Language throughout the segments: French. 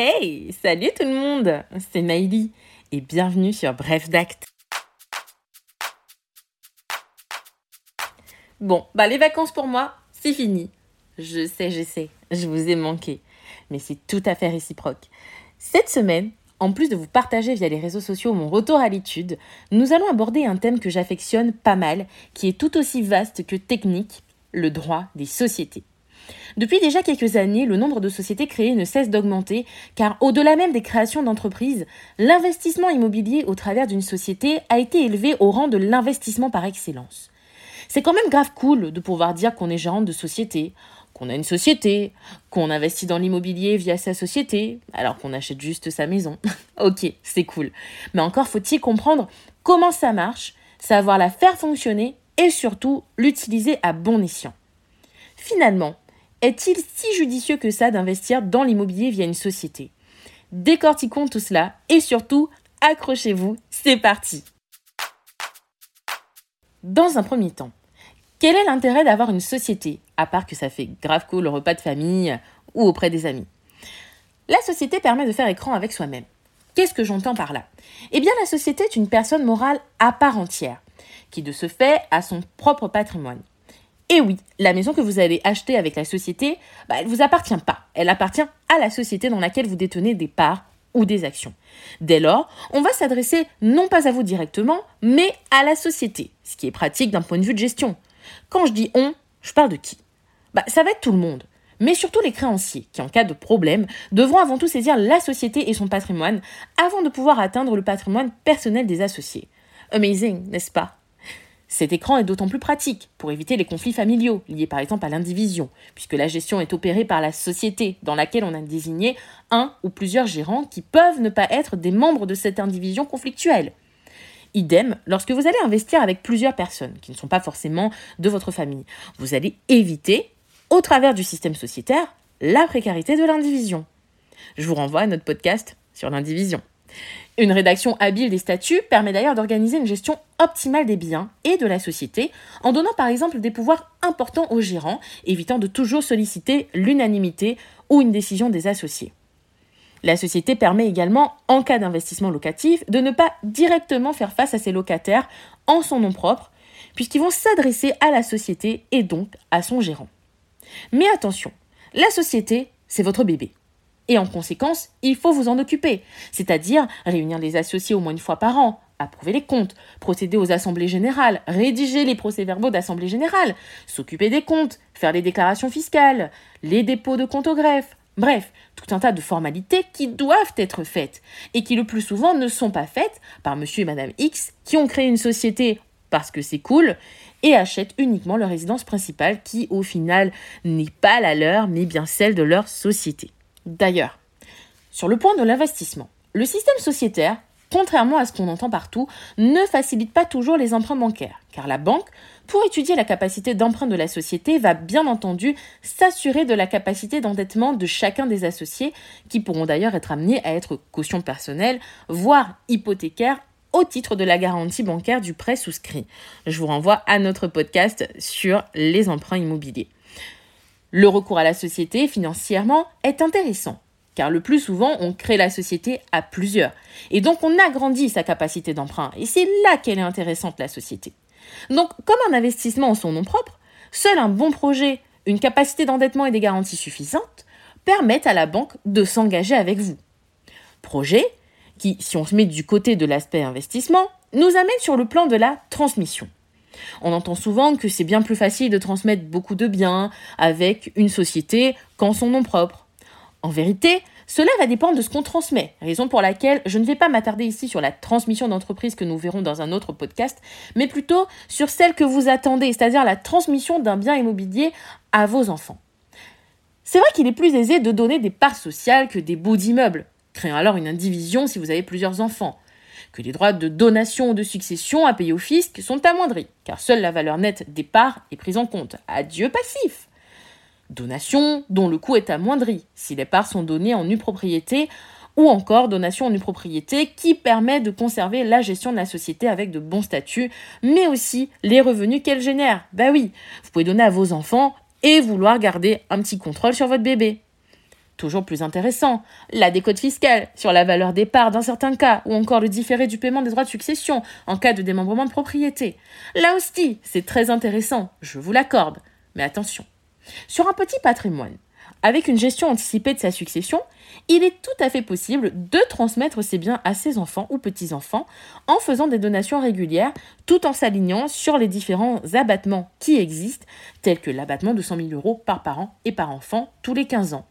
Hey, salut tout le monde, c'est Maïli et bienvenue sur Bref d'Acte. Bon, bah les vacances pour moi, c'est fini. Je sais, je sais, je vous ai manqué, mais c'est tout à fait réciproque. Cette semaine, en plus de vous partager via les réseaux sociaux mon retour à l'étude, nous allons aborder un thème que j'affectionne pas mal, qui est tout aussi vaste que technique, le droit des sociétés. Depuis déjà quelques années, le nombre de sociétés créées ne cesse d'augmenter, car au-delà même des créations d'entreprises, l'investissement immobilier au travers d'une société a été élevé au rang de l'investissement par excellence. C'est quand même grave cool de pouvoir dire qu'on est gérant de société, qu'on a une société, qu'on investit dans l'immobilier via sa société, alors qu'on achète juste sa maison. ok, c'est cool. Mais encore faut-il comprendre comment ça marche, savoir la faire fonctionner et surtout l'utiliser à bon escient. Finalement, est-il si judicieux que ça d'investir dans l'immobilier via une société? Décortiquons tout cela et surtout, accrochez-vous, c'est parti Dans un premier temps, quel est l'intérêt d'avoir une société, à part que ça fait grave cool le repas de famille ou auprès des amis? La société permet de faire écran avec soi-même. Qu'est-ce que j'entends par là? Eh bien, la société est une personne morale à part entière, qui de ce fait a son propre patrimoine. Et oui, la maison que vous allez acheter avec la société, bah, elle ne vous appartient pas. Elle appartient à la société dans laquelle vous détenez des parts ou des actions. Dès lors, on va s'adresser non pas à vous directement, mais à la société, ce qui est pratique d'un point de vue de gestion. Quand je dis on, je parle de qui? Bah, Ça va être tout le monde, mais surtout les créanciers, qui en cas de problème, devront avant tout saisir la société et son patrimoine avant de pouvoir atteindre le patrimoine personnel des associés. Amazing, n'est-ce pas? Cet écran est d'autant plus pratique pour éviter les conflits familiaux liés par exemple à l'indivision, puisque la gestion est opérée par la société dans laquelle on a désigné un ou plusieurs gérants qui peuvent ne pas être des membres de cette indivision conflictuelle. Idem, lorsque vous allez investir avec plusieurs personnes qui ne sont pas forcément de votre famille, vous allez éviter, au travers du système sociétaire, la précarité de l'indivision. Je vous renvoie à notre podcast sur l'indivision. Une rédaction habile des statuts permet d'ailleurs d'organiser une gestion optimale des biens et de la société en donnant par exemple des pouvoirs importants aux gérants, évitant de toujours solliciter l'unanimité ou une décision des associés. La société permet également, en cas d'investissement locatif, de ne pas directement faire face à ses locataires en son nom propre, puisqu'ils vont s'adresser à la société et donc à son gérant. Mais attention, la société, c'est votre bébé. Et en conséquence, il faut vous en occuper, c'est-à-dire réunir les associés au moins une fois par an, approuver les comptes, procéder aux assemblées générales, rédiger les procès-verbaux d'assemblée générale, s'occuper des comptes, faire les déclarations fiscales, les dépôts de comptes au greffe, bref, tout un tas de formalités qui doivent être faites et qui le plus souvent ne sont pas faites par monsieur et madame X qui ont créé une société parce que c'est cool et achètent uniquement leur résidence principale qui au final n'est pas la leur mais bien celle de leur société. D'ailleurs, sur le point de l'investissement, le système sociétaire, contrairement à ce qu'on entend partout, ne facilite pas toujours les emprunts bancaires, car la banque, pour étudier la capacité d'emprunt de la société, va bien entendu s'assurer de la capacité d'endettement de chacun des associés, qui pourront d'ailleurs être amenés à être caution personnelle, voire hypothécaires au titre de la garantie bancaire du prêt souscrit. Je vous renvoie à notre podcast sur les emprunts immobiliers. Le recours à la société financièrement est intéressant, car le plus souvent on crée la société à plusieurs, et donc on agrandit sa capacité d'emprunt, et c'est là qu'elle est intéressante la société. Donc comme un investissement en son nom propre, seul un bon projet, une capacité d'endettement et des garanties suffisantes permettent à la banque de s'engager avec vous. Projet qui, si on se met du côté de l'aspect investissement, nous amène sur le plan de la transmission. On entend souvent que c'est bien plus facile de transmettre beaucoup de biens avec une société qu'en son nom propre. En vérité, cela va dépendre de ce qu'on transmet, raison pour laquelle je ne vais pas m'attarder ici sur la transmission d'entreprise que nous verrons dans un autre podcast, mais plutôt sur celle que vous attendez, c'est-à-dire la transmission d'un bien immobilier à vos enfants. C'est vrai qu'il est plus aisé de donner des parts sociales que des bouts d'immeubles, créant alors une indivision si vous avez plusieurs enfants que les droits de donation ou de succession à payer au fisc sont amoindris, car seule la valeur nette des parts est prise en compte. Adieu passif Donation dont le coût est amoindri, si les parts sont données en nue propriété, ou encore donation en nue propriété qui permet de conserver la gestion de la société avec de bons statuts, mais aussi les revenus qu'elle génère. Bah oui, vous pouvez donner à vos enfants et vouloir garder un petit contrôle sur votre bébé. Toujours plus intéressant, la décote fiscale sur la valeur des parts dans certains cas, ou encore le différé du paiement des droits de succession en cas de démembrement de propriété. Là aussi, c'est très intéressant, je vous l'accorde. Mais attention, sur un petit patrimoine, avec une gestion anticipée de sa succession, il est tout à fait possible de transmettre ses biens à ses enfants ou petits-enfants en faisant des donations régulières tout en s'alignant sur les différents abattements qui existent, tels que l'abattement de 100 000 euros par parent et par enfant tous les 15 ans.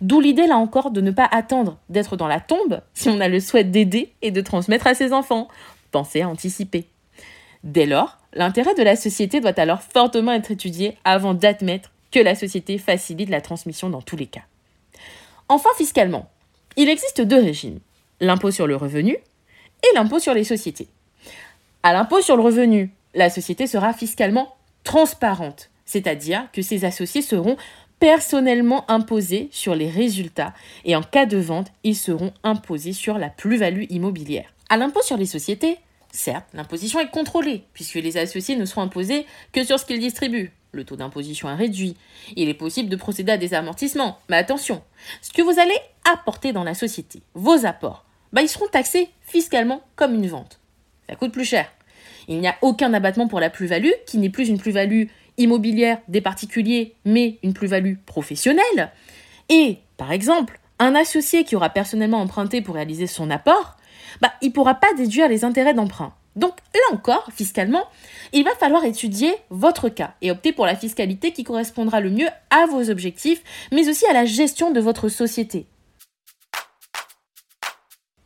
D'où l'idée là encore de ne pas attendre d'être dans la tombe si on a le souhait d'aider et de transmettre à ses enfants. Pensez à anticiper. Dès lors, l'intérêt de la société doit alors fortement être étudié avant d'admettre que la société facilite la transmission dans tous les cas. Enfin, fiscalement, il existe deux régimes, l'impôt sur le revenu et l'impôt sur les sociétés. À l'impôt sur le revenu, la société sera fiscalement transparente, c'est-à-dire que ses associés seront personnellement imposés sur les résultats et en cas de vente, ils seront imposés sur la plus-value immobilière. À l'impôt sur les sociétés, certes, l'imposition est contrôlée puisque les associés ne seront imposés que sur ce qu'ils distribuent, le taux d'imposition est réduit. Il est possible de procéder à des amortissements. Mais attention, ce que vous allez apporter dans la société, vos apports, bah, ils seront taxés fiscalement comme une vente. Ça coûte plus cher. Il n'y a aucun abattement pour la plus-value, qui n'est plus une plus-value immobilière des particuliers, mais une plus-value professionnelle. Et, par exemple, un associé qui aura personnellement emprunté pour réaliser son apport, bah, il ne pourra pas déduire les intérêts d'emprunt. Donc là encore, fiscalement, il va falloir étudier votre cas et opter pour la fiscalité qui correspondra le mieux à vos objectifs, mais aussi à la gestion de votre société.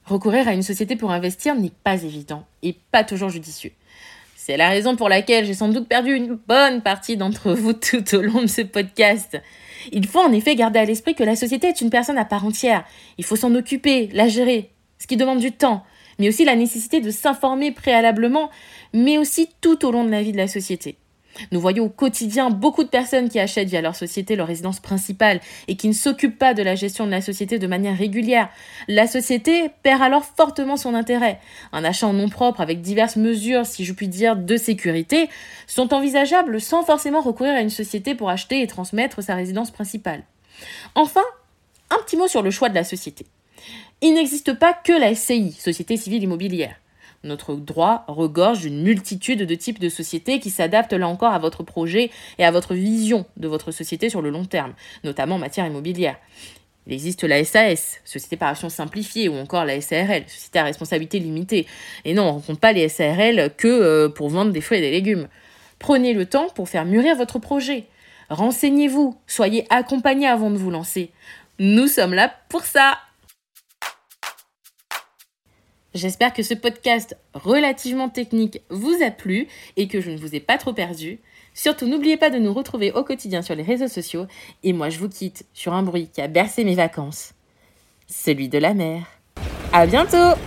Recourir à une société pour investir n'est pas évident et pas toujours judicieux. C'est la raison pour laquelle j'ai sans doute perdu une bonne partie d'entre vous tout au long de ce podcast. Il faut en effet garder à l'esprit que la société est une personne à part entière. Il faut s'en occuper, la gérer, ce qui demande du temps, mais aussi la nécessité de s'informer préalablement, mais aussi tout au long de la vie de la société. Nous voyons au quotidien beaucoup de personnes qui achètent via leur société leur résidence principale et qui ne s'occupent pas de la gestion de la société de manière régulière. La société perd alors fortement son intérêt. Un achat en nom propre avec diverses mesures, si je puis dire, de sécurité sont envisageables sans forcément recourir à une société pour acheter et transmettre sa résidence principale. Enfin, un petit mot sur le choix de la société. Il n'existe pas que la SCI, Société civile immobilière. Notre droit regorge d'une multitude de types de sociétés qui s'adaptent là encore à votre projet et à votre vision de votre société sur le long terme, notamment en matière immobilière. Il existe la SAS, Société par action simplifiée, ou encore la SARL, Société à responsabilité limitée. Et non, on ne compte pas les SARL que euh, pour vendre des fruits et des légumes. Prenez le temps pour faire mûrir votre projet. Renseignez-vous, soyez accompagné avant de vous lancer. Nous sommes là pour ça. J'espère que ce podcast relativement technique vous a plu et que je ne vous ai pas trop perdu. Surtout, n'oubliez pas de nous retrouver au quotidien sur les réseaux sociaux. Et moi, je vous quitte sur un bruit qui a bercé mes vacances. Celui de la mer. À bientôt!